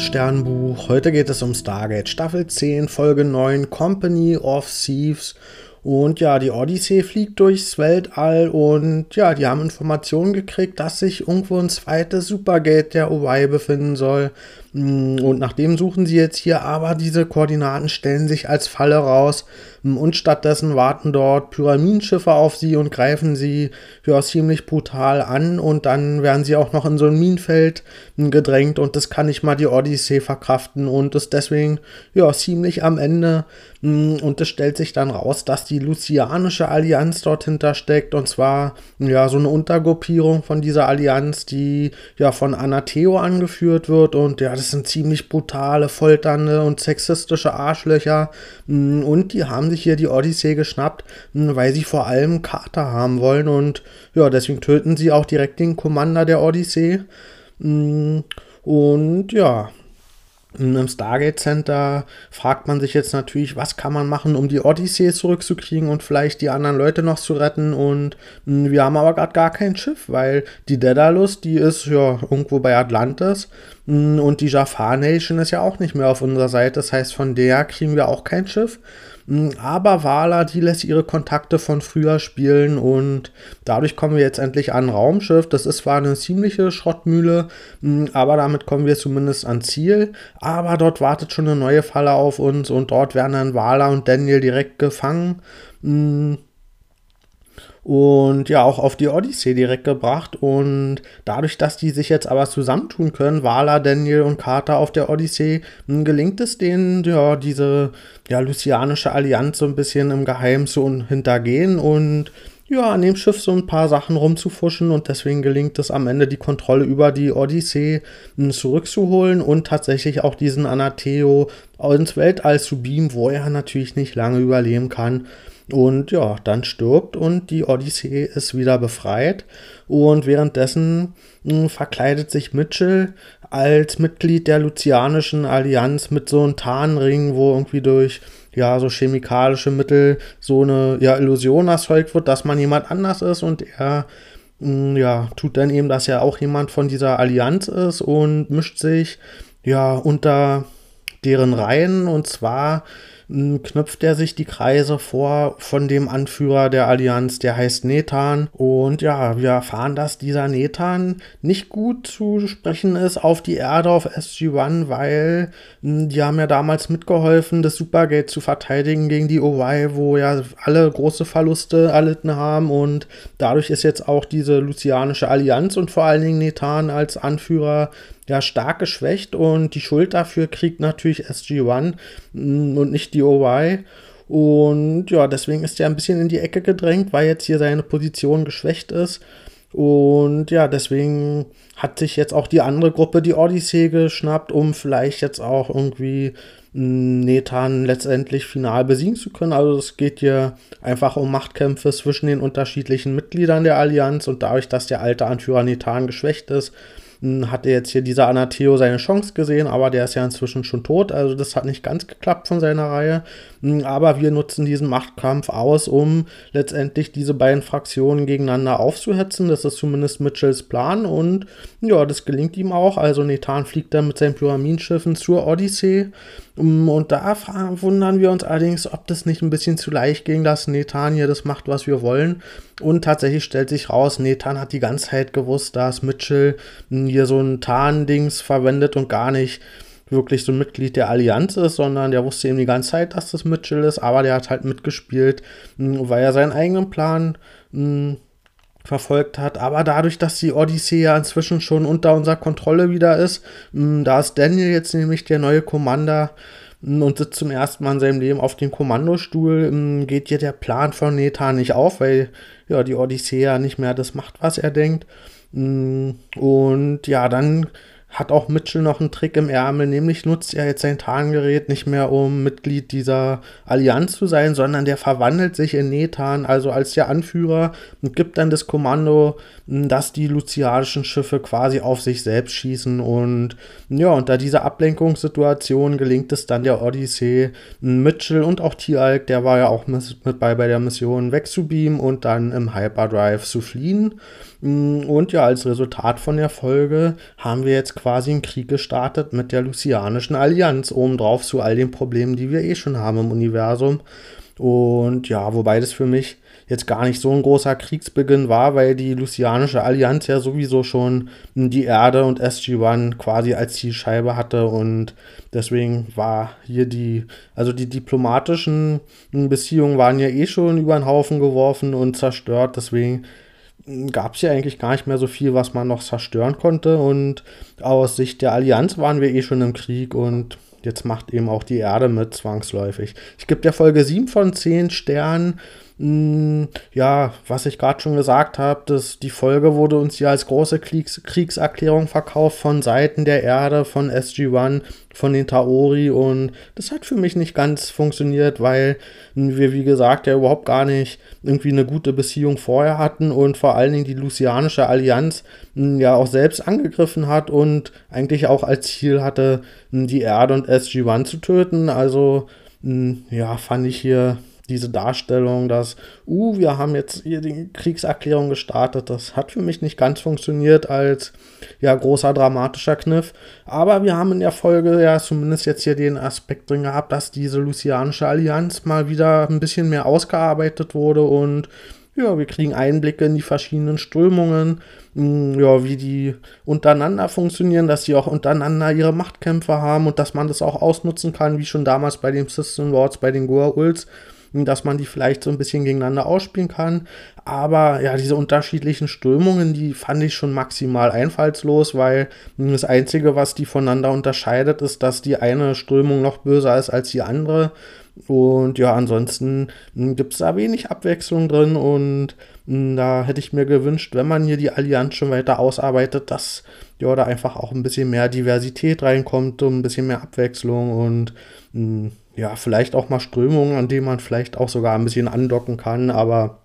liebes Sternbuch. Heute geht es um Stargate Staffel 10, Folge 9, Company of Thieves. Und ja, die Odyssey fliegt durchs Weltall und ja, die haben Informationen gekriegt, dass sich irgendwo ein zweites Supergate der OY befinden soll. Mm, und nach dem suchen sie jetzt hier, aber diese Koordinaten stellen sich als Falle raus. Mm, und stattdessen warten dort Pyramidenschiffe auf sie und greifen sie ja ziemlich brutal an. Und dann werden sie auch noch in so ein Minenfeld mm, gedrängt. Und das kann nicht mal die Odyssee verkraften und ist deswegen ja ziemlich am Ende. Und es stellt sich dann raus, dass die Lucianische Allianz dort hintersteckt. Und zwar ja so eine Untergruppierung von dieser Allianz, die ja von Anateo angeführt wird. Und ja, das sind ziemlich brutale, folternde und sexistische Arschlöcher. Mm, und die haben sich hier die Odyssee geschnappt, mm, weil sie vor allem Carter haben wollen. Und ja, deswegen töten sie auch direkt den Commander der Odyssee. Mm, und ja, im Stargate Center fragt man sich jetzt natürlich, was kann man machen, um die Odyssee zurückzukriegen und vielleicht die anderen Leute noch zu retten. Und hm, wir haben aber gerade gar kein Schiff, weil die Daedalus, die ist ja irgendwo bei Atlantis. Hm, und die Jafar Nation ist ja auch nicht mehr auf unserer Seite. Das heißt, von der kriegen wir auch kein Schiff. Hm, aber Wala, die lässt ihre Kontakte von früher spielen und dadurch kommen wir jetzt endlich an Raumschiff. Das ist zwar eine ziemliche Schrottmühle, hm, aber damit kommen wir zumindest ans Ziel. Aber dort wartet schon eine neue Falle auf uns und dort werden dann Wala und Daniel direkt gefangen. Und ja auch auf die Odyssee direkt gebracht. Und dadurch, dass die sich jetzt aber zusammentun können, Wala, Daniel und Carter auf der Odyssee, hm, gelingt es denen, ja, diese ja, lucianische Allianz so ein bisschen im Geheimen zu hintergehen und ja, an dem Schiff so ein paar Sachen rumzufuschen und deswegen gelingt es am Ende die Kontrolle über die Odyssee hm, zurückzuholen und tatsächlich auch diesen Anateo ins Weltall zu beamen, wo er natürlich nicht lange überleben kann. Und ja, dann stirbt und die Odyssee ist wieder befreit. Und währenddessen mh, hm, verkleidet sich Mitchell als Mitglied der Lucianischen Allianz mit so einem Tarnring, wo irgendwie durch ja so chemikalische Mittel so eine ja, Illusion erzeugt wird, dass man jemand anders ist und er mh, hm, ja tut dann eben, dass er auch jemand von dieser Allianz ist und mischt sich ja unter deren Reihen und zwar knüpft er sich die Kreise vor von dem Anführer der Allianz, der heißt Nethan. Und ja, wir erfahren, dass dieser Nethan nicht gut zu sprechen ist auf die Erde auf SG-1, weil die haben ja damals mitgeholfen, das Supergate zu verteidigen gegen die OY, wo ja alle große Verluste erlitten haben. Und dadurch ist jetzt auch diese Lucianische Allianz und vor allen Dingen Nethan als Anführer ja stark geschwächt und die Schuld dafür kriegt natürlich SG-1 mm, und nicht die OY. Und ja, deswegen ist er ein bisschen in die Ecke gedrängt, weil jetzt hier seine Position geschwächt ist. Und ja, deswegen hat sich jetzt auch die andere Gruppe die Odyssey geschnappt, um vielleicht jetzt auch irgendwie mm, Nethan letztendlich final besiegen zu können. Also es geht hier einfach um Machtkämpfe zwischen den unterschiedlichen Mitgliedern der Allianz und dadurch, dass der alte Anführer Nethan geschwächt ist, hatte jetzt hier dieser Anateo seine Chance gesehen, aber der ist ja inzwischen schon tot. Also das hat nicht ganz geklappt von seiner Reihe. Hm, aber wir nutzen diesen Machtkampf aus, um letztendlich diese beiden Fraktionen gegeneinander aufzuhetzen. Das ist zumindest Mitchells Plan und ja, das gelingt ihm auch. Also Nethan fliegt dann mit seinen Pyramidenschiffen zur Odyssee. Hm, und da wundern wir uns allerdings, ob das nicht ein bisschen zu leicht ging, dass Nethan hier das macht, was wir wollen. Und tatsächlich stellt sich raus, Nethan hat die ganze Zeit gewusst, dass Mitchell hm, hier so ein Tarndings verwendet und gar nicht wirklich so ein Mitglied der Allianz ist, sondern der wusste eben die ganze Zeit, dass das Mitchell ist, aber der hat halt mitgespielt, hm, weil er seinen eigenen Plan verfolgt hat. Aber dadurch, dass die Odyssee ja inzwischen schon unter unserer Kontrolle wieder ist, mh, hm, da ist Daniel jetzt nämlich der neue Commander und sitzt zum ersten Mal in seinem Leben auf dem Kommandostuhl, geht hier der Plan von Neta nicht auf, weil ja die Odyssee ja nicht mehr das macht, was er denkt. Und ja, dann hat auch Mitchell noch einen Trick im Ärmel, nämlich nutzt er jetzt sein Tarngerät nicht mehr, um Mitglied dieser Allianz zu sein, sondern der verwandelt sich in Nethan, also als der Anführer, und gibt dann das Kommando, dass die lucianischen Schiffe quasi auf sich selbst schießen. Und ja, unter dieser Ablenkungssituation gelingt es dann der Odyssee, Mitchell und auch Tialk, der war ja auch mit bei bei der Mission, wegzubeamen und dann im Hyperdrive zu fliehen. Und ja, als Resultat von der Folge haben wir jetzt quasi einen Krieg gestartet mit der Lucianischen Allianz, obendrauf zu all den Problemen, die wir eh schon haben im Universum. Und ja, wobei das für mich jetzt gar nicht so ein großer Kriegsbeginn war, weil die Lucianische Allianz ja sowieso schon die Erde und SG-1 quasi als Zielscheibe hatte und deswegen war hier die, also die diplomatischen Beziehungen waren ja eh schon über den Haufen geworfen und zerstört, deswegen gab es ja eigentlich gar nicht mehr so viel, was man noch zerstören konnte und aus Sicht der Allianz waren wir eh schon im Krieg und jetzt macht eben auch die Erde mit zwangsläufig. Ich gebe der Folge 7 von 10 Sternen ja, was ich gerade schon gesagt habe, dass die Folge wurde uns ja als große Kriegs Kriegserklärung verkauft von Seiten der Erde, von SG-1, von den Taori und das hat für mich nicht ganz funktioniert, weil wir, wie gesagt, ja überhaupt gar nicht irgendwie eine gute Beziehung vorher hatten und vor allen Dingen die Lucianische Allianz hm, ja auch selbst angegriffen hat und eigentlich auch als Ziel hatte, hm, die Erde und SG-1 zu töten. Also ja, fand ich hier diese Darstellung, dass, uh, wir haben jetzt hier die Kriegserklärung gestartet, das hat für mich nicht ganz funktioniert als ja großer dramatischer Kniff. Aber wir haben in der Folge ja zumindest jetzt hier den Aspekt drin gehabt, dass diese Lucianische Allianz mal wieder ein bisschen mehr ausgearbeitet wurde und ja, wir kriegen Einblicke in die verschiedenen Strömungen, hm, ja, wie die untereinander funktionieren, dass sie auch untereinander ihre Machtkämpfe haben und dass man das auch ausnutzen kann, wie schon damals bei den System Lords, bei den Goa'uls dass man die vielleicht so ein bisschen gegeneinander ausspielen kann. Aber ja, diese unterschiedlichen Strömungen, die fand ich schon maximal einfallslos, weil das Einzige, was die voneinander unterscheidet, ist, dass die eine Strömung noch böser ist als die andere. Und ja, ansonsten hm, gibt es da wenig Abwechslung drin und hm, da hätte ich mir gewünscht, wenn man hier die Allianz schon weiter ausarbeitet, dass ja da einfach auch ein bisschen mehr Diversität reinkommt und ein bisschen mehr Abwechslung und hm, ja, vielleicht auch mal Strömungen, an denen man vielleicht auch sogar ein bisschen andocken kann, aber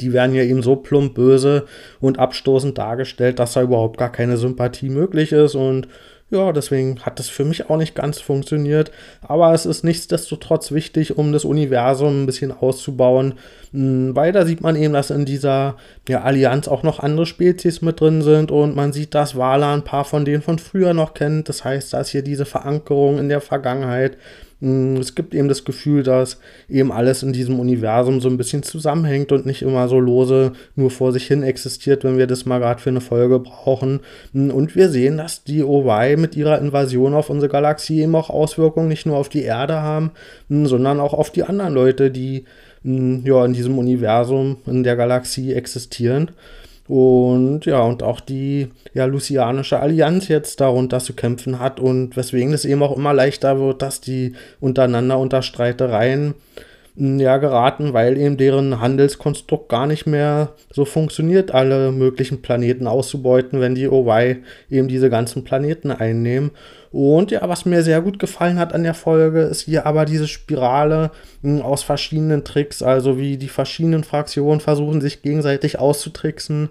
die werden ja eben so plump böse und abstoßend dargestellt, dass da überhaupt gar keine Sympathie möglich ist und ja, deswegen hat das für mich auch nicht ganz funktioniert. Aber es ist nichtsdestotrotz wichtig, um das Universum ein bisschen auszubauen. Hm, weil da sieht man eben, dass in dieser ja, Allianz auch noch andere Spezies mit drin sind und man sieht, dass Wala ein paar von denen von früher noch kennt. Das heißt, da ist hier diese Verankerung in der Vergangenheit. Mm, es gibt eben das Gefühl, dass eben alles in diesem Universum so ein bisschen zusammenhängt und nicht immer so lose nur vor sich hin existiert, wenn wir das mal gerade für eine Folge brauchen. Mm, und wir sehen, dass die OY mit ihrer Invasion auf unsere Galaxie eben auch Auswirkungen nicht nur auf die Erde haben, mm, sondern auch auf die anderen Leute, die ja in diesem Universum, in der Galaxie existieren. Und ja, und auch die ja, Lucianische Allianz jetzt darunter zu kämpfen hat und weswegen es eben auch immer leichter wird, dass die untereinander unter Streitereien hm, ja, geraten, weil eben deren Handelskonstrukt gar nicht mehr so funktioniert, alle möglichen Planeten auszubeuten, wenn die OY eben diese ganzen Planeten einnehmen. Und ja, was mir sehr gut gefallen hat an der Folge, ist hier aber diese Spirale hm, aus verschiedenen Tricks, also wie die verschiedenen Fraktionen versuchen, sich gegenseitig auszutricksen.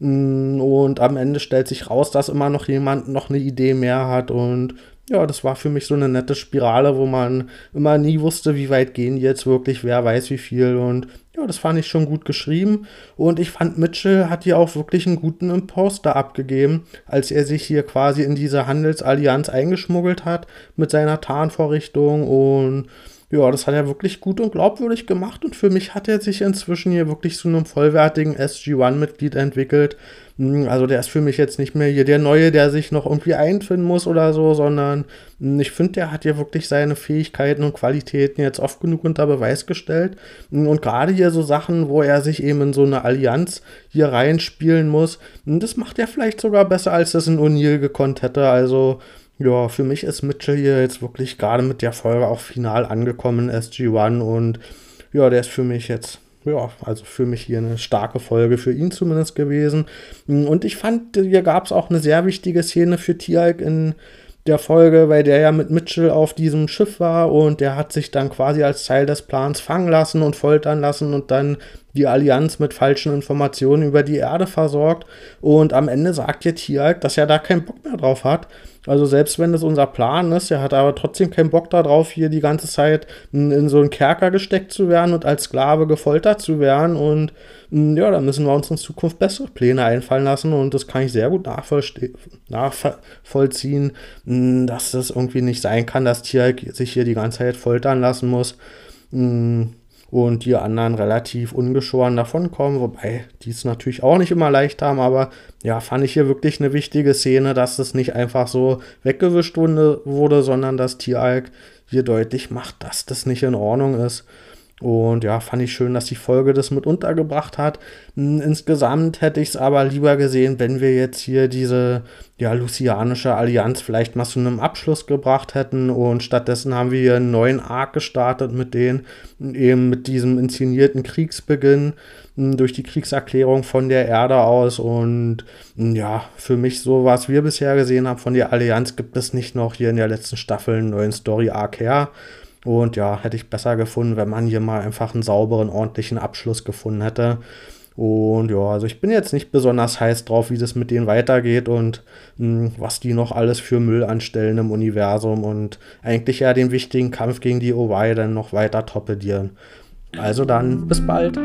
Hm, und am Ende stellt sich raus, dass immer noch jemand noch eine Idee mehr hat und ja, das war für mich so eine nette Spirale, wo man immer nie wusste, wie weit gehen die jetzt wirklich, wer weiß wie viel. Und ja, das fand ich schon gut geschrieben. Und ich fand, Mitchell hat hier auch wirklich einen guten Imposter abgegeben, als er sich hier quasi in diese Handelsallianz eingeschmuggelt hat mit seiner Tarnvorrichtung. Und ja, das hat er wirklich gut und glaubwürdig gemacht. Und für mich hat er sich inzwischen hier wirklich zu einem vollwertigen SG-1-Mitglied entwickelt hm, also der ist für mich jetzt nicht mehr hier der Neue, der sich noch irgendwie einfinden muss oder so, sondern hm, ich finde, der hat ja wirklich seine Fähigkeiten und Qualitäten jetzt oft genug unter Beweis gestellt. Hm, und gerade hier so Sachen, wo er sich eben in so eine Allianz hier reinspielen muss, das macht er vielleicht sogar besser, als das in O'Neill gekonnt hätte. Also ja, für mich ist Mitchell hier jetzt wirklich gerade mit der Folge auch final angekommen, SG1 und ja, der ist für mich jetzt ja, also für mich hier eine starke Folge, für ihn zumindest gewesen. Und ich fand, hier gab es auch eine sehr wichtige Szene für Tialk in der Folge, weil der ja mit Mitchell auf diesem Schiff war und der hat sich dann quasi als Teil des Plans fangen lassen und foltern lassen und dann die Allianz mit falschen Informationen über die Erde versorgt. Und am Ende sagt jetzt hier, dass er da keinen Bock mehr drauf hat. Also selbst wenn das unser Plan ist, er hat aber trotzdem keinen Bock darauf, hier die ganze Zeit in, in so einen Kerker gesteckt zu werden und als Sklave gefoltert zu werden. Und ja, da müssen wir uns in Zukunft bessere Pläne einfallen lassen. Und das kann ich sehr gut nachvollziehen, dass das irgendwie nicht sein kann, dass Tier sich hier die ganze Zeit foltern lassen muss und die anderen relativ ungeschoren davonkommen, wobei die es natürlich auch nicht immer leicht haben, aber ja, fand ich hier wirklich eine wichtige Szene, dass das nicht einfach so weggewischt wurde, sondern dass Tieralk hier deutlich macht, dass das nicht in Ordnung ist. Und ja, fand ich schön, dass die Folge das mit untergebracht hat. Hm, insgesamt hätte ich es aber lieber gesehen, wenn wir jetzt hier diese ja, lucianische Allianz vielleicht mal zu einem Abschluss gebracht hätten. Und stattdessen haben wir hier einen neuen Arc gestartet mit denen, eben mit diesem inszenierten Kriegsbeginn hm, durch die Kriegserklärung von der Erde aus. Und hm, ja, für mich so, was wir bisher gesehen haben von der Allianz, gibt es nicht noch hier in der letzten Staffel einen neuen Story-Arc her. Und ja, hätte ich besser gefunden, wenn man hier mal einfach einen sauberen, ordentlichen Abschluss gefunden hätte. Und ja, also ich bin jetzt nicht besonders heiß drauf, wie das mit denen weitergeht und mh, hm, was die noch alles für Müll anstellen im Universum und eigentlich ja den wichtigen Kampf gegen die OY dann noch weiter torpedieren. Also dann, bis bald.